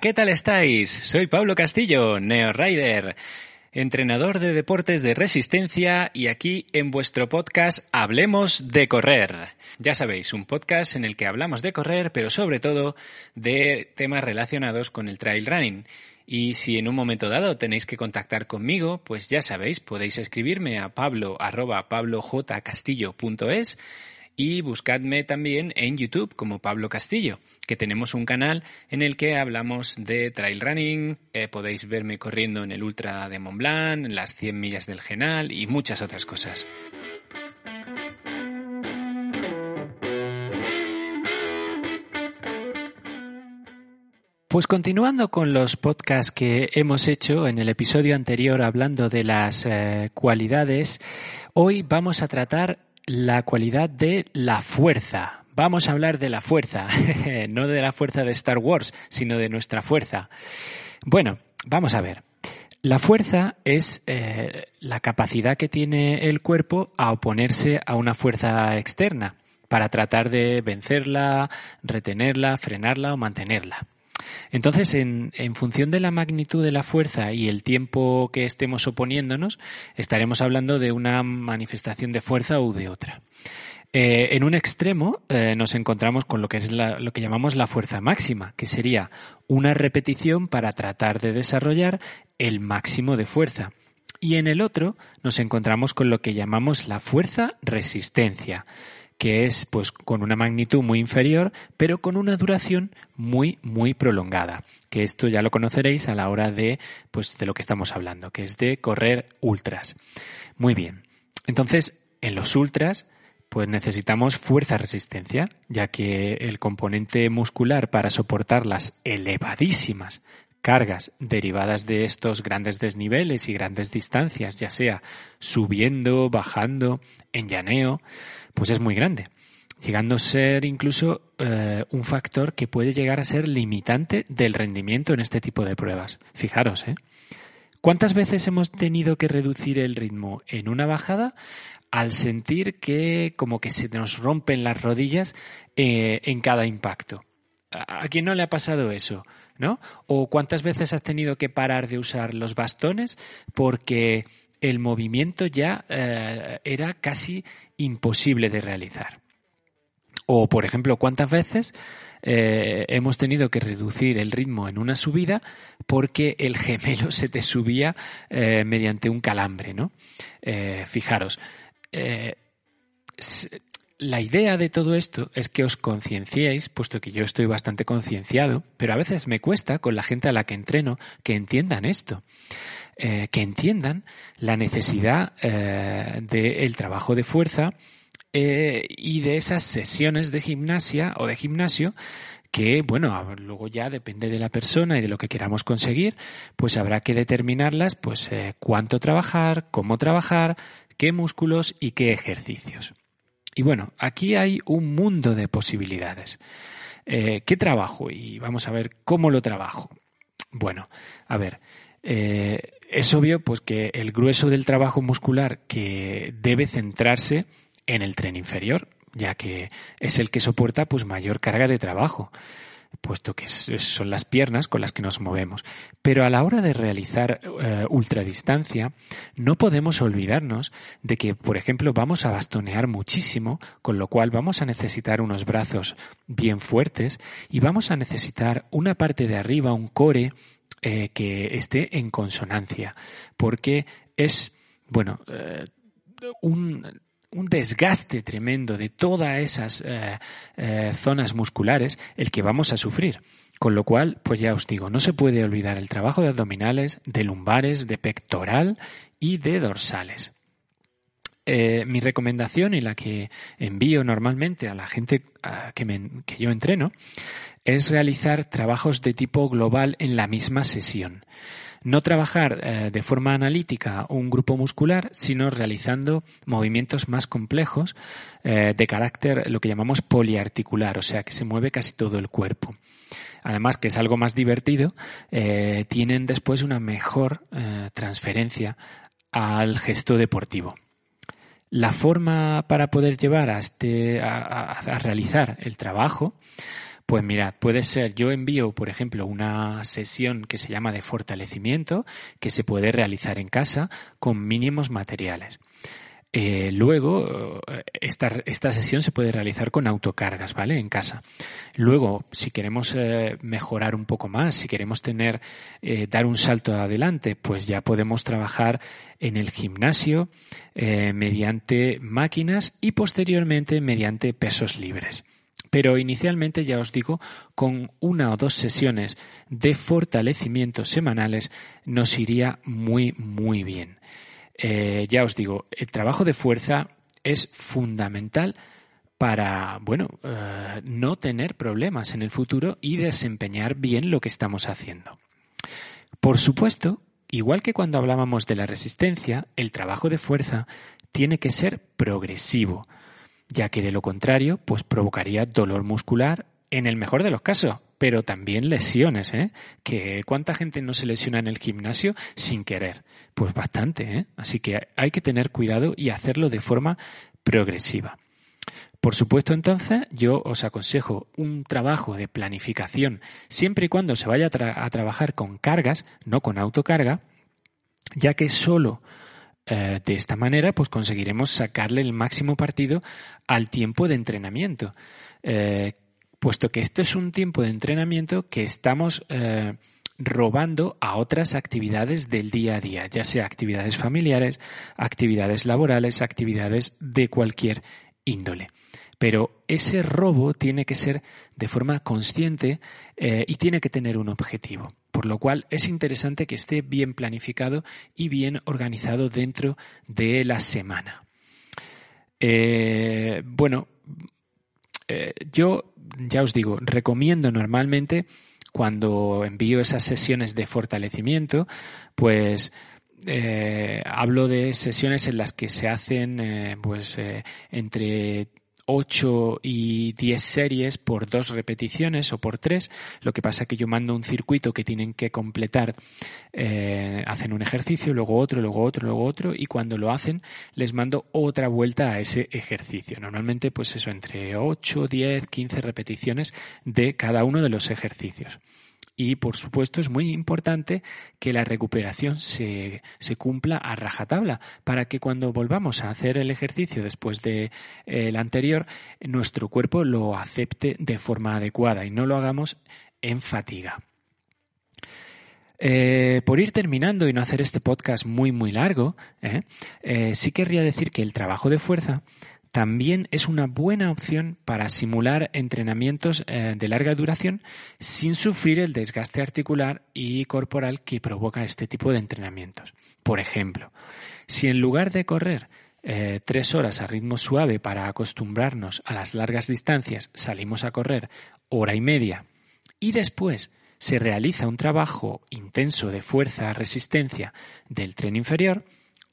¿qué tal estáis? Soy Pablo Castillo, Neo Rider, entrenador de deportes de resistencia y aquí en vuestro podcast Hablemos de correr. Ya sabéis, un podcast en el que hablamos de correr, pero sobre todo de temas relacionados con el trail running. Y si en un momento dado tenéis que contactar conmigo, pues ya sabéis, podéis escribirme a pablo arroba pablojcastillo.es y buscadme también en YouTube como Pablo Castillo, que tenemos un canal en el que hablamos de trail running, eh, podéis verme corriendo en el Ultra de Mont Blanc, en las 100 millas del Genal y muchas otras cosas. Pues continuando con los podcasts que hemos hecho en el episodio anterior hablando de las eh, cualidades, hoy vamos a tratar la cualidad de la fuerza. Vamos a hablar de la fuerza, no de la fuerza de Star Wars, sino de nuestra fuerza. Bueno, vamos a ver. La fuerza es eh, la capacidad que tiene el cuerpo a oponerse a una fuerza externa para tratar de vencerla, retenerla, frenarla o mantenerla. Entonces, en, función de la magnitud de la fuerza y el tiempo que estemos oponiéndonos, estaremos hablando de una manifestación de fuerza u de otra. Eh, en un extremo eh, nos encontramos con lo que es lo que llamamos la fuerza máxima, que sería una repetición para tratar de desarrollar el máximo de fuerza. Y en el otro nos encontramos con lo que llamamos la fuerza resistencia, que es pues con una magnitud muy inferior, pero con una duración muy muy prolongada, que esto ya lo conoceréis a la hora de pues de lo que estamos hablando, que es de correr ultras. Muy bien. Entonces, en los ultras pues necesitamos fuerza resistencia, ya que el componente muscular para soportar las elevadísimas cargas derivadas de estos grandes desniveles y grandes distancias, ya sea subiendo, bajando, en llaneo, pues es muy grande, llegando a ser incluso eh, un factor que puede llegar a ser limitante del rendimiento en este tipo de pruebas. Fijaros, ¿eh? ¿Cuántas veces hemos tenido que reducir el ritmo en una bajada al sentir que como que se nos rompen las rodillas eh, en cada impacto? ¿A quién no le ha pasado eso? ¿O cuántas veces has tenido que parar de usar los bastones porque el movimiento ya eh, era casi imposible de realizar? O, por ejemplo, cuántas veces eh, hemos tenido que reducir el ritmo en una subida porque el gemelo se te subía eh, mediante un calambre, ¿no? fijaros, la idea de todo esto es que os concienciéis, puesto que yo estoy bastante concienciado, pero a veces me cuesta con la gente a la que entreno que entiendan esto. Eh, que entiendan la necesidad eh, del trabajo de fuerza eh, y de esas sesiones de gimnasia o de gimnasio que, bueno, luego ya depende de la persona y de lo que queramos conseguir, pues habrá que determinarlas, pues cuánto trabajar, cómo trabajar, qué músculos y qué ejercicios. Y bueno, aquí hay un mundo de posibilidades. Eh, ¿Qué trabajo? Y vamos a ver cómo lo trabajo. Bueno, a ver, eh, es obvio pues que el grueso del trabajo muscular que debe centrarse en el tren inferior, ya que es el que soporta pues mayor carga de trabajo puesto que son las piernas con las que nos movemos. Pero a la hora de realizar eh, ultradistancia, no podemos olvidarnos de que, por ejemplo, vamos a bastonear muchísimo, con lo cual vamos a necesitar unos brazos bien fuertes y vamos a necesitar una parte de arriba, un core, eh, que esté en consonancia, porque es, bueno, eh, un un desgaste tremendo de todas esas eh, eh, zonas musculares el que vamos a sufrir. Con lo cual, pues ya os digo, no se puede olvidar el trabajo de abdominales, de lumbares, de pectoral y de dorsales. Eh, mi recomendación y la que envío normalmente a la gente que, yo entreno es realizar trabajos de tipo global en la misma sesión. No trabajar eh, de forma analítica un grupo muscular, sino realizando movimientos más complejos eh, de carácter lo que llamamos poliarticular, o sea que se mueve casi todo el cuerpo. Además, que es algo más divertido, tienen después una mejor transferencia al gesto deportivo. La forma para poder llevar a, este, a realizar el trabajo pues mirad, puede ser, yo envío, por ejemplo, una sesión que se llama de fortalecimiento, que se puede realizar en casa con mínimos materiales. Eh, luego, eh, esta, esta, sesión se puede realizar con autocargas, ¿vale? En casa. Luego, si queremos eh, mejorar un poco más, si queremos tener, dar un salto adelante, pues ya podemos trabajar en el gimnasio mediante máquinas y posteriormente mediante pesos libres. Pero inicialmente, ya os digo, con una o dos sesiones de fortalecimiento semanales nos iría muy, muy bien. Eh, ya os digo, el trabajo de fuerza es fundamental para, bueno, eh, no tener problemas en el futuro y desempeñar bien lo que estamos haciendo. Por supuesto, igual que cuando hablábamos de la resistencia, el trabajo de fuerza tiene que ser progresivo ya que de lo contrario, pues provocaría dolor muscular en el mejor de los casos, pero también lesiones, ¿eh? Que cuánta gente no se lesiona en el gimnasio sin querer, pues bastante, ¿eh? Así que hay que tener cuidado y hacerlo de forma progresiva. Por supuesto, entonces, yo os aconsejo un trabajo de planificación siempre y cuando se vaya a, trabajar con cargas, no con autocarga, ya que solo eh, de esta manera, pues conseguiremos sacarle el máximo partido al tiempo de entrenamiento. Eh, puesto que este es un tiempo de entrenamiento que estamos eh, robando a otras actividades del día a día, ya sea actividades familiares, actividades laborales, actividades de cualquier índole. Pero ese robo tiene que ser de forma consciente y tiene que tener un objetivo por lo cual es interesante que esté bien planificado y bien organizado dentro de la semana. Eh, bueno, eh, yo ya os digo, recomiendo normalmente cuando envío esas sesiones de fortalecimiento, pues eh, hablo de sesiones en las que se hacen pues entre 8 y 10 series por dos repeticiones o por tres. Lo que pasa es que yo mando un circuito que tienen que completar, eh, hacen un ejercicio, luego otro, luego otro, luego otro, y cuando lo hacen les mando otra vuelta a ese ejercicio. Normalmente pues eso, entre 8, 10, 15 repeticiones de cada uno de los ejercicios. Y por supuesto es muy importante que la recuperación se, se cumpla a rajatabla para que cuando volvamos a hacer el ejercicio después del de, anterior, nuestro cuerpo lo acepte de forma adecuada y no lo hagamos en fatiga. Eh, por ir terminando y no hacer este podcast muy muy largo, ¿eh? Eh, sí querría decir que el trabajo de fuerza también es una buena opción para simular entrenamientos eh, de larga duración sin sufrir el desgaste articular y corporal que provoca este tipo de entrenamientos. Por ejemplo, si en lugar de correr eh, tres horas a ritmo suave para acostumbrarnos a las largas distancias salimos a correr hora y media y después se realiza un trabajo intenso de fuerza resistencia del tren inferior,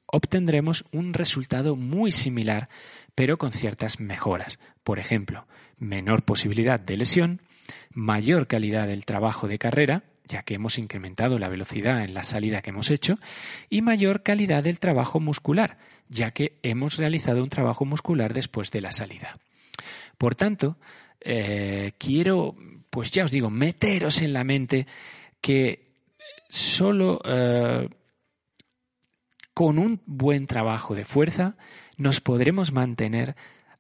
obtendremos un resultado muy similar pero con ciertas mejoras. Por ejemplo, menor posibilidad de lesión, mayor calidad del trabajo de carrera, ya que hemos incrementado la velocidad en la salida que hemos hecho, y mayor calidad del trabajo muscular, ya que hemos realizado un trabajo muscular después de la salida. Por tanto, eh, quiero, pues ya os digo, meteros en la mente que solo eh, con un buen trabajo de fuerza nos podremos mantener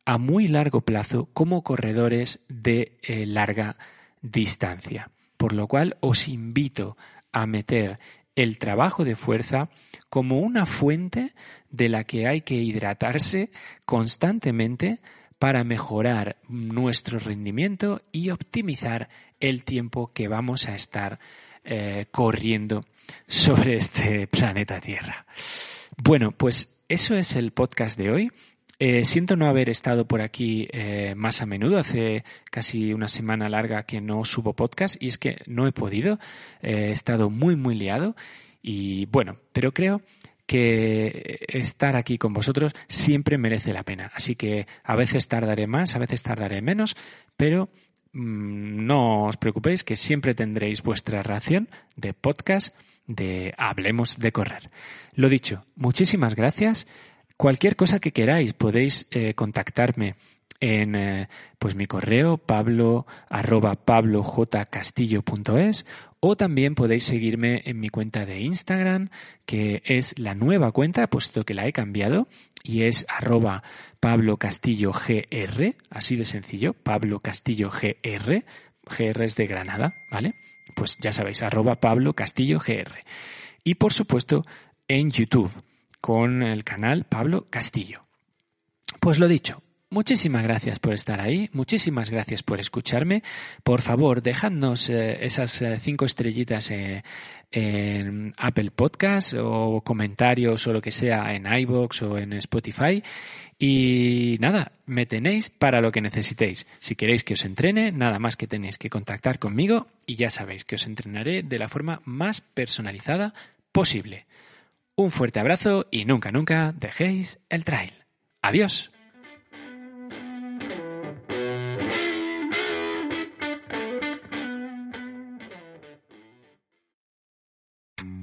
a muy largo plazo como corredores de eh, larga distancia. Por lo cual os invito a meter el trabajo de fuerza como una fuente de la que hay que hidratarse constantemente para mejorar nuestro rendimiento y optimizar el tiempo que vamos a estar eh, corriendo sobre este planeta Tierra. Bueno, pues eso es el podcast de hoy. Eh, siento no haber estado por aquí eh, más a menudo. Hace casi una semana larga que no subo podcast y es que no he podido. he estado muy, muy liado. Y bueno, pero creo que estar aquí con vosotros siempre merece la pena. Así que a veces tardaré más, a veces tardaré menos, pero mm, no os preocupéis que siempre tendréis vuestra ración de podcast de Hablemos de Correr. Lo dicho, muchísimas gracias. Cualquier cosa que queráis podéis eh, contactarme en eh, pues mi correo pablo arroba pablojcastillo.es o también podéis seguirme en mi cuenta de Instagram que es la nueva cuenta puesto que la he cambiado y es arroba pablo castillo gr así de sencillo pablo castillo gr gr es de Granada vale pues ya sabéis arroba pablo castillo gr y por supuesto en YouTube con el canal Pablo Castillo. Pues lo dicho, Muchísimas gracias por estar ahí, muchísimas gracias por escucharme. Por favor, dejadnos eh, esas eh, cinco estrellitas eh, en Apple Podcast o comentarios o lo que sea en iBox o en Spotify. Y nada, me tenéis para lo que necesitéis. Si queréis que os entrene, nada más que tenéis que contactar conmigo y ya sabéis que os entrenaré de la forma más personalizada posible. Un fuerte abrazo y nunca, nunca dejéis el trail. Adiós.